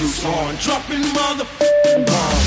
lasers on, dropping motherfucking bombs.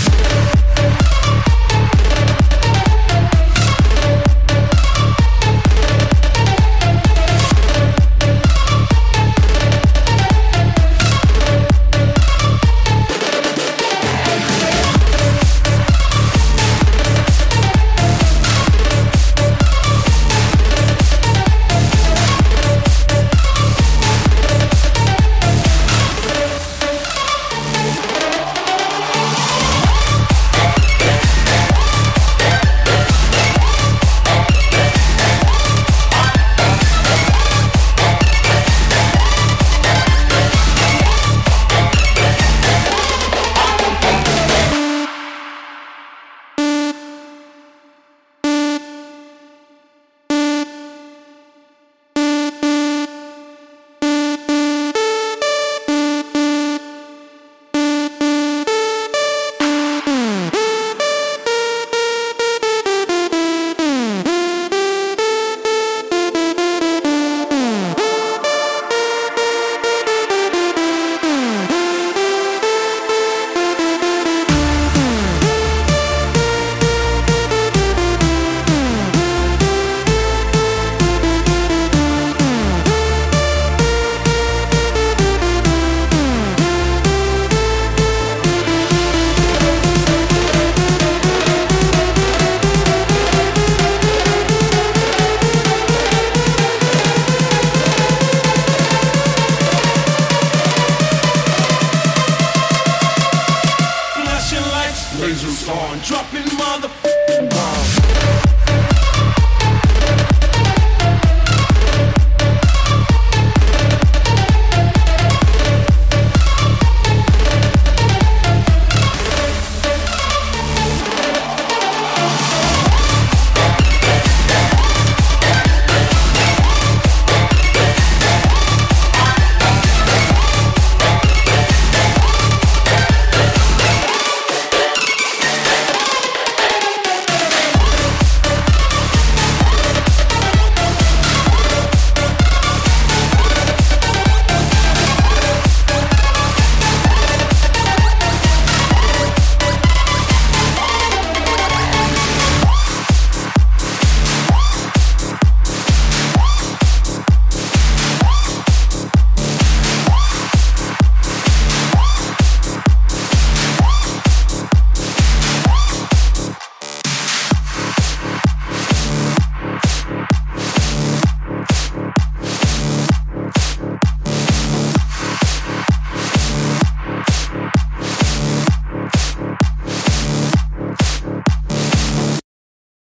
on, dropping motherfucking bombs.